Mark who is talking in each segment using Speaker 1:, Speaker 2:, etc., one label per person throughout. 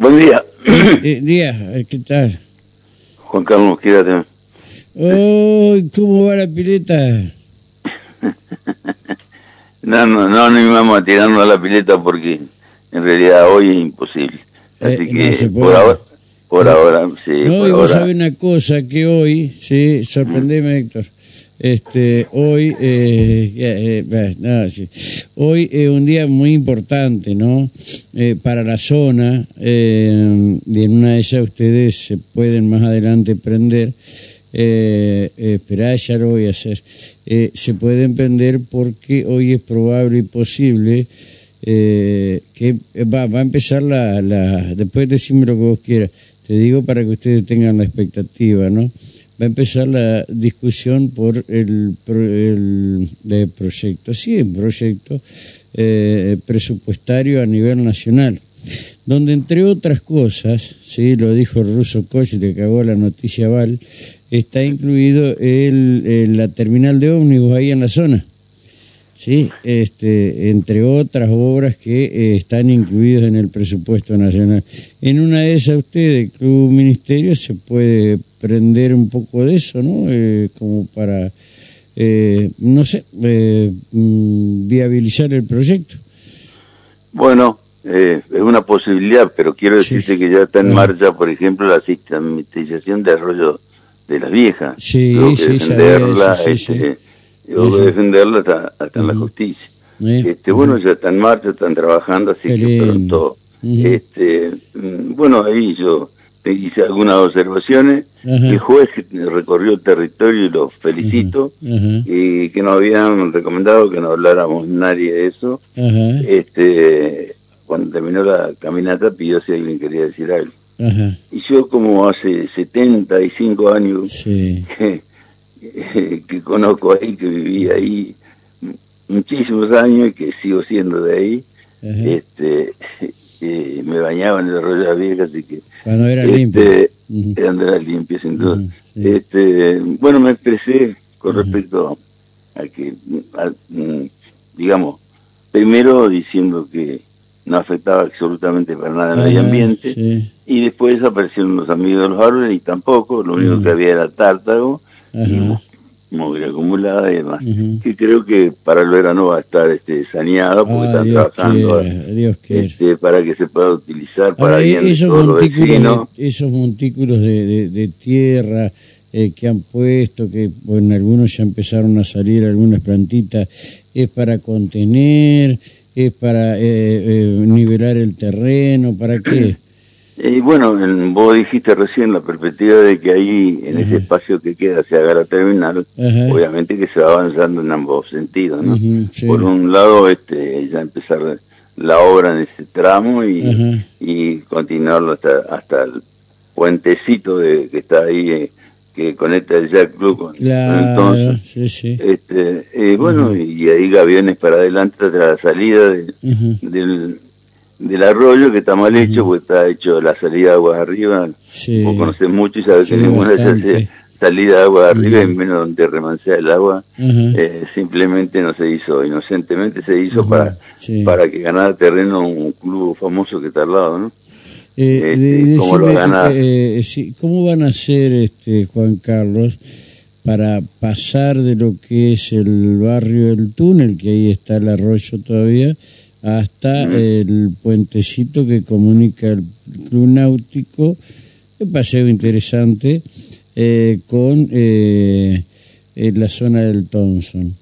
Speaker 1: Buen día.
Speaker 2: Eh, día, eh, ¿qué tal?
Speaker 1: Juan Carlos, quédate.
Speaker 2: Oh, ¿cómo va la pileta?
Speaker 1: No, no, no, no vamos a tirarnos a la pileta porque en realidad hoy es imposible.
Speaker 2: Eh,
Speaker 1: Así que por ahora, por ahora, sí,
Speaker 2: No,
Speaker 1: por
Speaker 2: y vos
Speaker 1: ahora.
Speaker 2: sabés una cosa, que hoy, sí, sorprendeme Héctor, este, hoy, eh, eh, no, sí. hoy es un día muy importante, ¿no? Eh, para la zona, eh, y en una de ellas ustedes se pueden más adelante prender, eh, esperá, ya lo voy a hacer, eh, se pueden prender porque hoy es probable y posible eh, que va, va a empezar la, la, después decime lo que vos quieras, te digo para que ustedes tengan la expectativa, ¿no? Va a empezar la discusión por el, el, proyecto, sí, el proyecto eh, presupuestario a nivel nacional, donde entre otras cosas, sí, lo dijo el ruso Koch, le cagó la noticia Val, está incluido el- la terminal de ómnibus ahí en la zona. Sí, este, entre otras obras que eh, están incluidas en el presupuesto nacional. En una de esas ustedes, Club Ministerio, se puede prender un poco de eso, ¿no? Eh, como para, eh, no sé, eh, mm, viabilizar el proyecto.
Speaker 1: Bueno, eh, es una posibilidad, pero quiero
Speaker 2: Sí.
Speaker 1: decirte que ya está en marcha, por ejemplo, la sistematización de arroyo de las viejas.
Speaker 2: Sí,
Speaker 1: Tengo que
Speaker 2: sí,
Speaker 1: defenderla,
Speaker 2: sabía eso, sí,
Speaker 1: este,
Speaker 2: sí.
Speaker 1: defenderla hasta, hasta en la justicia.
Speaker 2: ¿eh?
Speaker 1: Este, bueno, ya está en marcha, están trabajando, así que pronto.
Speaker 2: Ujú.
Speaker 1: este, mm, bueno, ahí yo hice algunas observaciones.
Speaker 2: Ajá.
Speaker 1: El juez recorrió el territorio y lo felicito. Y que nos habían recomendado que no habláramos nadie de eso. Este, cuando terminó la caminata pidió si alguien quería decir algo. Y yo como hace 75 años
Speaker 2: sí,
Speaker 1: que, que conozco ahí, que viví ahí muchísimos años y que sigo siendo de ahí, este eh, me bañaba en el arroyo de la vieja, así que
Speaker 2: Cuando era
Speaker 1: este,
Speaker 2: limpio. Ujú.
Speaker 1: era donde era limpio sin duda.
Speaker 2: Ujú, sí.
Speaker 1: este, bueno, me expresé con
Speaker 2: Ujú.
Speaker 1: respecto a que, a- mm, digamos, primero diciendo que no afectaba absolutamente para nada el medio ambiente,
Speaker 2: sí,
Speaker 1: y después aparecieron los amigos de los árboles y tampoco, lo único que había era tártago y mugre acumulada y demás. Que creo que para el verano va a estar este saneado porque
Speaker 2: Ah,
Speaker 1: están
Speaker 2: Dios
Speaker 1: trabajando
Speaker 2: quiera, Dios quiera.
Speaker 1: este, para que se pueda utilizar para
Speaker 2: Ahora,
Speaker 1: bien
Speaker 2: esos montículos,
Speaker 1: vecinos.
Speaker 2: de, esos montículos de, de- de tierra eh, que han puesto, que bueno, algunos ya empezaron a salir algunas plantitas, es para contener, es para eh, eh, nivelar el terreno, ¿para qué?
Speaker 1: Y bueno, en- vos dijiste recién la perspectiva de que ahí, en ese
Speaker 2: Ujú.
Speaker 1: espacio que queda hacia la terminal, obviamente que se va avanzando en ambos sentidos, ¿no?
Speaker 2: Sí.
Speaker 1: Por un lado, este, ya empezar la obra en ese tramo y, y continuarlo hasta, hasta el puentecito de, que está ahí, eh, que conecta el Jack Club con,
Speaker 2: Claro,
Speaker 1: Thompson.
Speaker 2: sí, sí.
Speaker 1: Este, eh, bueno, y ahí gaviones para adelante hasta la salida de- del, del arroyo, que está mal hecho, porque está hecho la salida de aguas arriba.
Speaker 2: sí.
Speaker 1: Vos conocés mucho y sabés
Speaker 2: Sí,
Speaker 1: que ninguna se salida de agua arriba,
Speaker 2: Ujú.
Speaker 1: en menos donde remansea el agua. Eh, simplemente no se hizo, inocentemente se hizo para,
Speaker 2: sí.
Speaker 1: para que ganara terreno un club famoso que está al lado, ¿no?
Speaker 2: Eh,
Speaker 1: Este,
Speaker 2: de-
Speaker 1: ¿cómo lo gana?
Speaker 2: eh, sí, ¿Cómo van a hacer, este, Juan Carlos, para pasar de lo que es el barrio del túnel, que ahí está el arroyo todavía, hasta el puentecito que comunica el Club Náutico, un paseo interesante, eh, con eh, la zona del Thompson?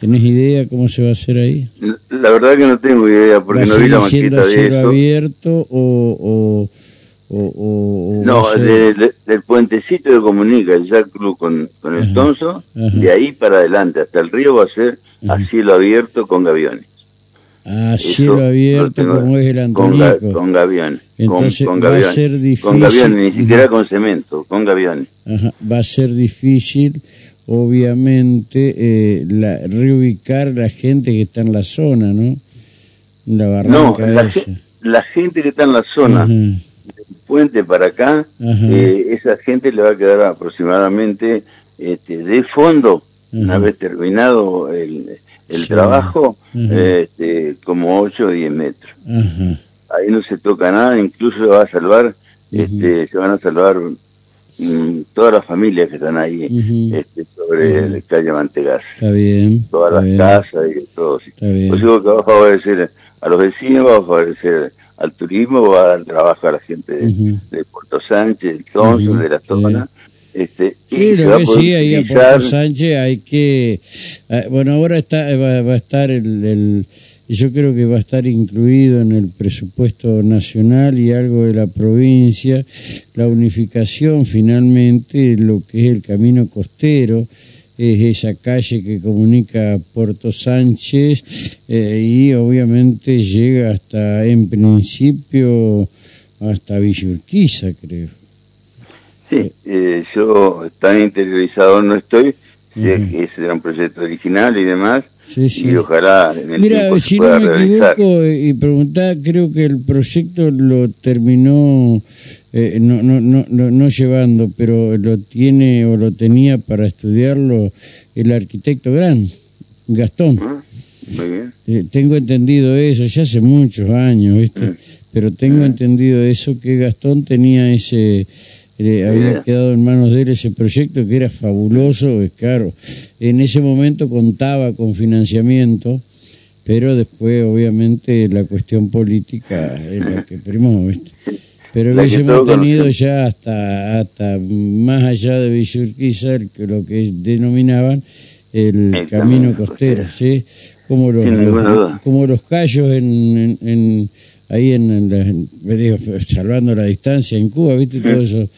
Speaker 2: ¿Tenés idea cómo se va a hacer ahí?
Speaker 1: La verdad que no tengo idea, porque
Speaker 2: ¿Va a
Speaker 1: no vi la maqueta
Speaker 2: a
Speaker 1: de
Speaker 2: abierto o, o, o, o- o
Speaker 1: No, de- de- del puentecito que comunica el Jack Club con, con el
Speaker 2: Ajá,
Speaker 1: Thompson,
Speaker 2: ajá.
Speaker 1: de ahí para adelante hasta el río va a ser a cielo abierto con gaviones.
Speaker 2: A
Speaker 1: Eso
Speaker 2: cielo
Speaker 1: lo
Speaker 2: abierto como es el
Speaker 1: con,
Speaker 2: Antonico.
Speaker 1: con con-
Speaker 2: Entonces
Speaker 1: con,
Speaker 2: va a ser difícil.
Speaker 1: Con gaviones, ni siquiera con cemento, con gaviones.
Speaker 2: Ajá, Va a ser difícil, obviamente, eh, la, reubicar la gente que está en la zona, ¿no? La
Speaker 1: No,
Speaker 2: barranca
Speaker 1: la, ge- la gente que está en la zona,
Speaker 2: Ajá,
Speaker 1: del puente para acá, eh, esa gente le va a quedar aproximadamente este, de fondo, una
Speaker 2: Ajá.
Speaker 1: vez terminado el, el
Speaker 2: Sí.
Speaker 1: trabajo, este, como 8 o 10 metros. ahí no se toca nada, incluso se va a salvar, este, se van a salvar mm, todas las familias que están ahí este, sobre la calle Mantegas.
Speaker 2: Está bien.
Speaker 1: Todas las casas y todo. Está bien. Pues digo que va a favorecer a los vecinos, va a favorecer al turismo, va a dar trabajo a la gente de, Puerto Sánchez, del de la zona. Este,
Speaker 2: sí, lo que sí, ahí a Puerto Sánchez hay que... Eh, bueno, ahora está va, a estar el, el, Yo creo que va a estar incluido en el presupuesto nacional y algo de la provincia, la unificación finalmente, lo que es el camino costero, es esa calle que comunica Puerto Sánchez eh, y obviamente llega hasta, en principio, hasta Villurquiza, creo.
Speaker 1: Sí, eh, yo tan interiorizado no estoy, sé que ese era un proyecto original y demás, y ojalá en el
Speaker 2: Mira,
Speaker 1: si
Speaker 2: no me equivoco y preguntaba, creo que el proyecto lo terminó eh, no, no, no, no, llevando, pero lo tiene o lo tenía para estudiarlo el arquitecto Gran, Gastón. Ah, muy bien. Eh, tengo entendido eso, ya hace muchos años, ¿viste? Pero tengo entendido eso, que Gastón tenía ese había quedado en manos de él ese proyecto que era fabuloso, es claro. En ese momento contaba con financiamiento, pero después obviamente la cuestión política es la que primó, Pero hubiésemos tenido ya hasta hasta más allá de Villurquiza lo que denominaban el, camino costero, ¿sí? Como los, como los callos en ahí en, salvando la distancia en Cuba, ¿viste? Todo eso,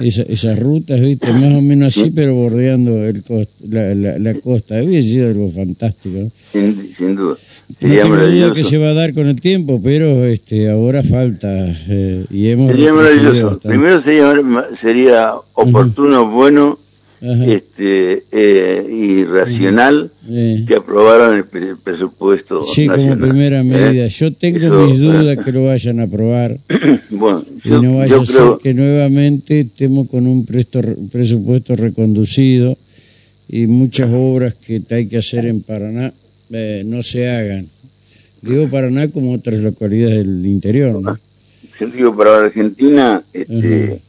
Speaker 2: esas rutas, ¿viste? Más o menos así, pero bordeando el la, la, costa. Había sido algo fantástico.
Speaker 1: Sin, sin duda.
Speaker 2: No tengo que se va a dar con el tiempo, pero este ahora falta eh, y hemos
Speaker 1: sería maravilloso. Primero sería, sería oportuno, bueno este eh, y racional que aprobaron el, presupuesto
Speaker 2: sí como primera ¿eh? medida. Yo tengo mis dudas que lo vayan a aprobar. Bueno y no vaya a ser que nuevamente estemos con un presupuesto reconducido y muchas obras que hay que hacer en Paraná eh, no se hagan. Digo Paraná como otras localidades del interior ¿no?
Speaker 1: yo digo para Argentina este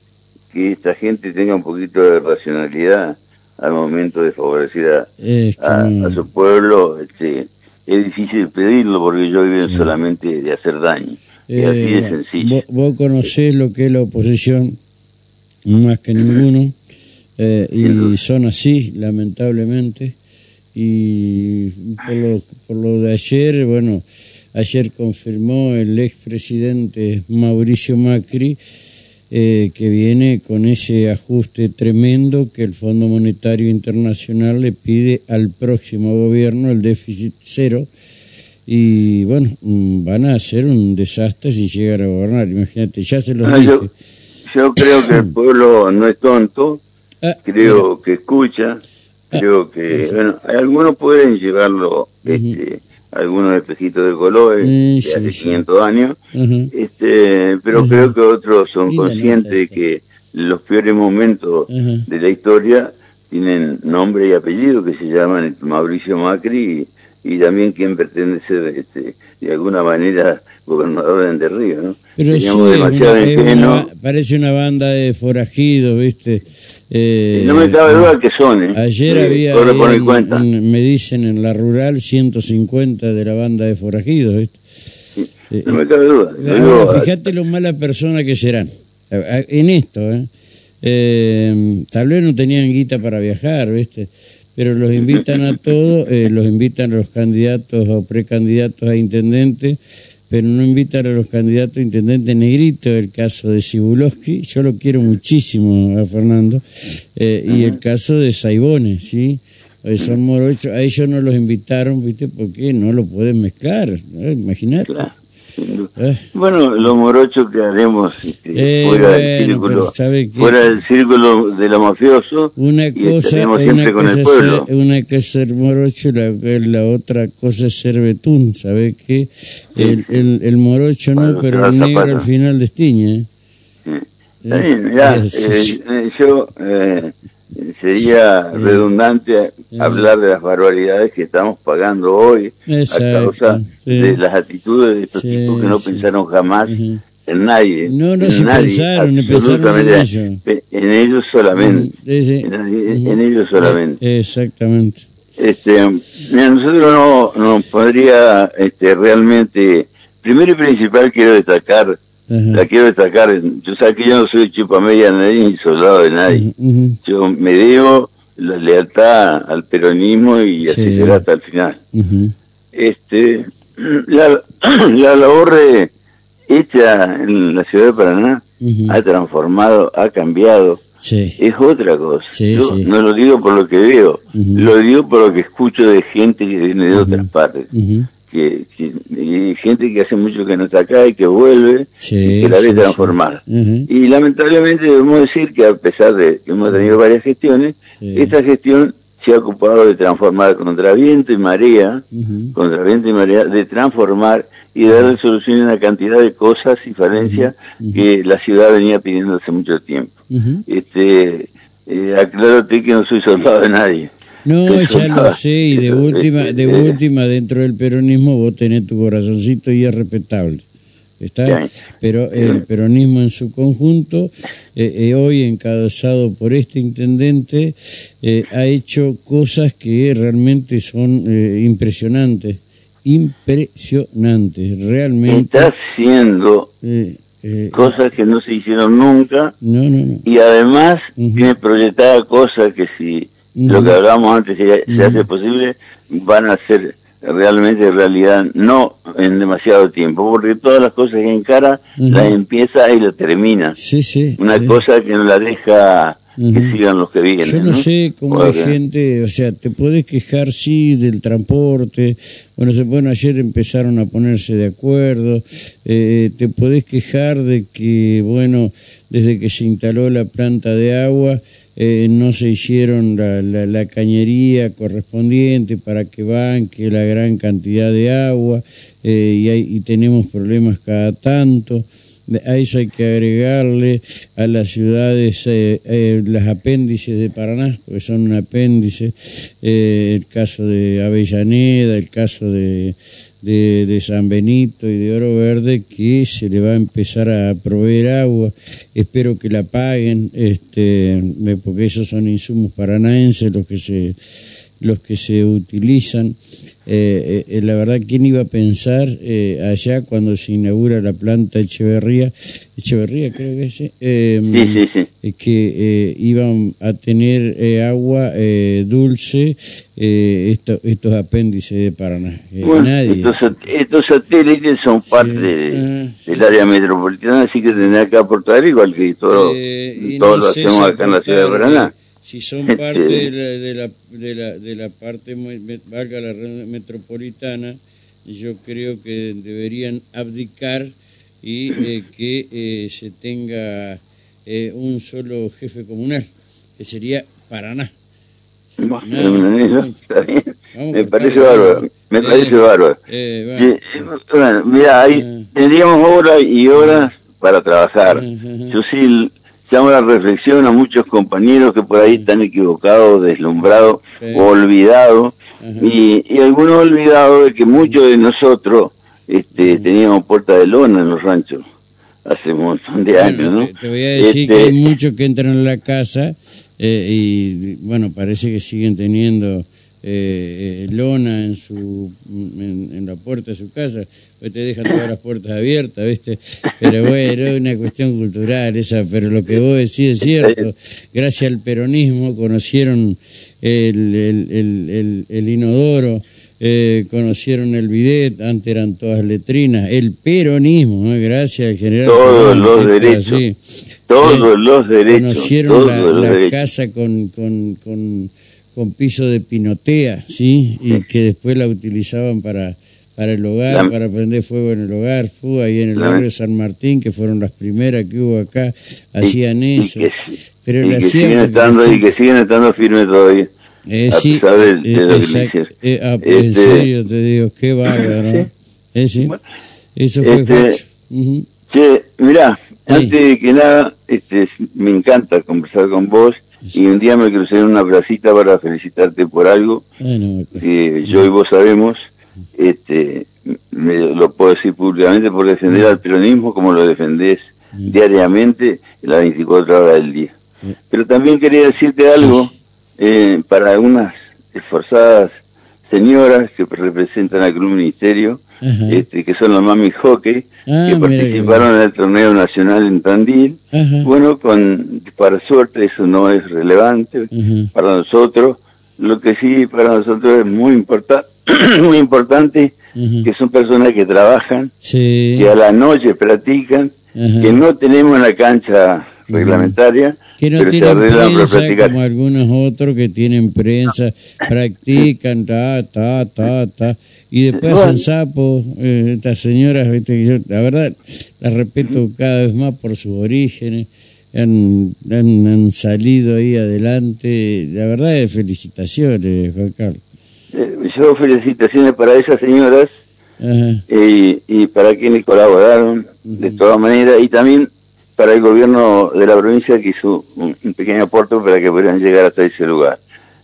Speaker 1: que esta gente tenga un poquito de racionalidad al momento de favorecer a, su pueblo. Este, es difícil pedirlo porque ellos viven solamente de hacer daño. y así de eh, sencillo.
Speaker 2: Vos, conocés lo que es la oposición más que ninguno eh, y son así, lamentablemente. Y por lo, por lo de ayer, bueno, ayer confirmó el expresidente Mauricio Macri eh, que viene con ese ajuste tremendo que el Fondo Monetario Internacional le pide al próximo gobierno, el déficit cero, y bueno, mm, van a hacer un desastre si llegan a gobernar, imagínate, ya se lo ah, dije.
Speaker 1: Yo, creo que el pueblo no es tonto, ah, creo que escucha, ah, creo que, bueno, algunos pueden llevarlo, este, algunos espejitos de colores de hace 500 años, este, pero creo que otros son conscientes de que los peores momentos de la historia tienen nombre y apellido que se llaman Mauricio Macri y, también quien pretende ser este, de alguna manera gobernador de Entre ¿no?
Speaker 2: Pero demasiado parece una banda de forajidos, ¿viste?
Speaker 1: Eh, no me cabe duda que son. ¿eh?
Speaker 2: Ayer había, me dicen en la rural, 150 de la banda de forajidos. ¿viste?
Speaker 1: Eh, no me cabe duda.
Speaker 2: fíjate lo mala persona que serán. En esto, ¿eh? tal vez no tenían guita para viajar, ¿viste? Pero los invitan a todos, los invitan a los candidatos o precandidatos a intendente pero no invitar a los candidatos a intendente negrito, el caso de Sibulowski, yo lo quiero muchísimo a Fernando, eh, y el caso de Saibone, ¿sí? Morochos, a ellos no los invitaron, ¿viste? Porque no lo pueden mezclar, imagínate.
Speaker 1: Eh. Bueno, lo morocho que haremos este, eh, fuera, del círculo, fuera del círculo de lo mafioso
Speaker 2: una cosa, una el pueblo. una cosa es ser morocho, la, la otra cosa es ser betún, ¿sabes qué? El, el, el, morocho no, pero el negro al final destiñe.
Speaker 1: ¿eh? Sí. Está bien, mirá, yo sería redundante hablar de las barbaridades que estamos pagando hoy a causa de las actitudes de estos tipos que no pensaron jamás en nadie.
Speaker 2: No, no
Speaker 1: se
Speaker 2: pensaron, pensaron en ellos.
Speaker 1: En ellos solamente. En, ellos solamente.
Speaker 2: Exactamente.
Speaker 1: Este, nosotros no, no podría este, realmente, primero y principal quiero destacar la quiero destacar. Yo sé que yo no soy chupamedia de nadie ni soldado de nadie. Yo me debo la lealtad al peronismo y así será hasta el final. Este, la, la labor hecha en la ciudad de Paraná ha transformado, ha cambiado. Es otra cosa. Yo no lo digo por lo que veo, lo digo por lo que escucho de gente que viene de otras partes que, y gente que hace mucho que no está acá y que vuelve y que la ve transformada. Y lamentablemente debemos decir que a pesar de que hemos tenido varias gestiones, esta gestión se ha ocupado de transformar contra viento y marea, contra viento y marea, de transformar y de darle solución a una cantidad de cosas y falencias que la ciudad venía pidiendo hace mucho tiempo. este eh, Aclárate que no soy soldado de nadie.
Speaker 2: No, ya lo sé, y de última, de última, dentro del peronismo vos tenés tu corazoncito y es respetable. ¿Está? Pero el peronismo en su conjunto, eh, eh, hoy encabezado por este intendente, eh, ha hecho cosas que realmente son impresionantes. Impresionantes, realmente.
Speaker 1: Está haciendo cosas que no se hicieron nunca.
Speaker 2: No, no, no.
Speaker 1: Y además tiene proyectada cosas que si lo que hablábamos antes, si se hace posible, van a ser realmente realidad no en demasiado tiempo, porque todas las cosas que encara las empieza y las termina.
Speaker 2: Sí, sí.
Speaker 1: Una cosa que no la deja que sigan los que vienen.
Speaker 2: Yo no, sé cómo hay gente, o sea, te puedes quejar, sí, del transporte, bueno, se, bueno ayer empezaron a ponerse de acuerdo, eh, te podés quejar de que, bueno, desde que se instaló la planta de agua, eh, no se hicieron la, la, cañería correspondiente para que banque la gran cantidad de agua eh, y, hay, y tenemos problemas cada tanto. A eso hay que agregarle a las ciudades eh, las apéndices de Paraná, porque son un apéndice, el caso de Avellaneda, el caso de, de, de, San Benito y de Oro Verde que se le va a empezar a proveer agua. Espero que la paguen, este, porque esos son insumos paranaenses los que se, los que se utilizan. Eh, eh, la verdad, ¿quién iba a pensar eh, allá cuando se inaugura la planta Echeverría, Echeverría creo que es, em, que iban a tener agua dulce estos apéndices de Paraná?
Speaker 1: nadie. Estos, satélites son parte ah, del área metropolitana, así que tendrá que aportar igual que todo, todo lo hacemos acá en la ciudad de Paraná
Speaker 2: si son parte de la, de la, de la, de la parte, valga la red metropolitana, yo creo que deberían abdicar y eh, que eh, se tenga eh, un solo jefe comunal, que sería Paraná.
Speaker 1: me parece bárbaro, me parece bárbaro. bueno, mira, ahí tendríamos horas y horas para trabajar. Yo sí llamo la reflexión a muchos compañeros que por ahí están equivocados, deslumbrados o olvidados, y, y, algunos olvidados de que muchos de nosotros este, teníamos puerta de lona en los ranchos hace un montón de años, ¿no?
Speaker 2: Te, voy a decir que hay este, muchos que entran en la casa eh, y, bueno, parece que siguen teniendo eh, lona en su en, la puerta de su casa, pues te dejan todas las puertas abiertas, ¿viste? Pero bueno, es una cuestión cultural esa, pero lo que vos decís es cierto. Gracias al peronismo conocieron el, el, el, inodoro, eh, conocieron el bidet, antes eran todas letrinas, el peronismo, gracias al general.
Speaker 1: Todos los derechos. Todos los derechos.
Speaker 2: Conocieron la, casa con, con, con con piso de pinotea, ¿sí? Y que después la utilizaban para, para el hogar, para prender fuego en el hogar. Fue ahí en el barrio de San Martín, que fueron las primeras que hubo acá, hacían eso.
Speaker 1: Y que, pero y que siguen estando, y que siguen estando firmes todavía.
Speaker 2: Eh, sí, de, de eh, ah, En este, serio te digo, qué bárbaro, ¿no? Eh, sí. Eso fue
Speaker 1: este, Che, mirá, antes de que nada, este, me encanta conversar con vos y un día me crucé en una placita para felicitarte por algo que yo y vos sabemos, este, me, lo puedo decir públicamente por defender al peronismo como lo defendés diariamente en las 24 horas del día. Pero también quería decirte algo eh, para algunas esforzadas señoras que representan al Club Ministerio, este, que son los Mami Hockey, ah, que participaron en el torneo nacional en Tandil. Bueno, con, para suerte eso no es relevante para nosotros. Lo que sí para nosotros es muy, importa muy importante, que son personas que trabajan, que a la noche practican, que no tenemos una cancha reglamentaria,
Speaker 2: que no tienen prensa como algunos otros que tienen prensa, practican, ta, ta, ta, ta, y después hacen sapos. Eh, estas señoras, ¿viste? Yo, la verdad, las respeto cada vez más por sus orígenes. Han, han, salido ahí adelante. La verdad es felicitaciones, Juan Carlos.
Speaker 1: Eh, yo felicitaciones para esas señoras eh, y para quienes colaboraron de todas maneras y también para el gobierno de la provincia que hizo un, pequeño aporte para que pudieran llegar hasta ese lugar.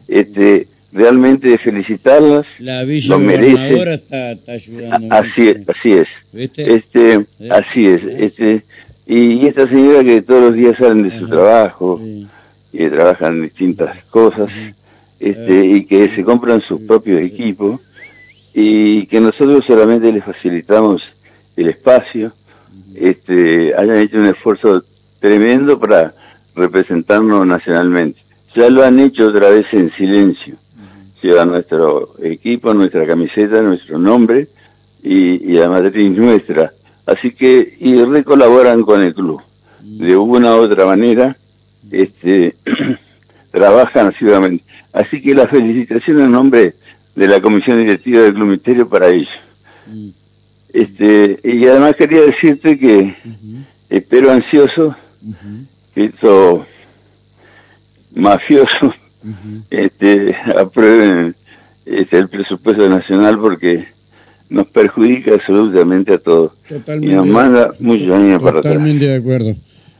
Speaker 1: Este, realmente felicitarlas,
Speaker 2: la Villa lo merece. Está, está ayudando
Speaker 1: así es, así es. Este, ¿Eh? así es, este, y, esta señora que todos los días salen de su trabajo y trabajan en distintas cosas, este, y que se compran sus propios equipos y que nosotros solamente les facilitamos el espacio este, hayan hecho un esfuerzo tremendo para representarnos nacionalmente. Ya lo han hecho otra vez en silencio. Lleva nuestro equipo, nuestra camiseta, nuestro nombre y, la matriz nuestra. Así que, y recolaboran con el club. De una u otra manera, este, trabajan asiduamente. Así que la felicitación en nombre de la Comisión Directiva del Club Misterio para ellos. Este, y además quería decirte que espero ansioso que estos mafiosos este, aprueben este, el presupuesto nacional porque nos perjudica absolutamente a todos. y nos manda muchos años
Speaker 2: para atrás. Totalmente de acuerdo.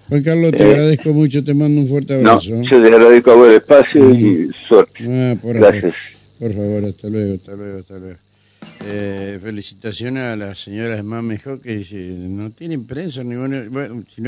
Speaker 2: Juan Carlos, te eh, agradezco mucho, te mando un fuerte abrazo.
Speaker 1: No, yo te agradezco a vos el espacio y suerte. Ah, Gracias.
Speaker 2: Por favor, hasta luego, hasta luego, hasta luego. Eh, felicitaciones a las señoras más mejor que no tienen prensa, ninguna, bueno, si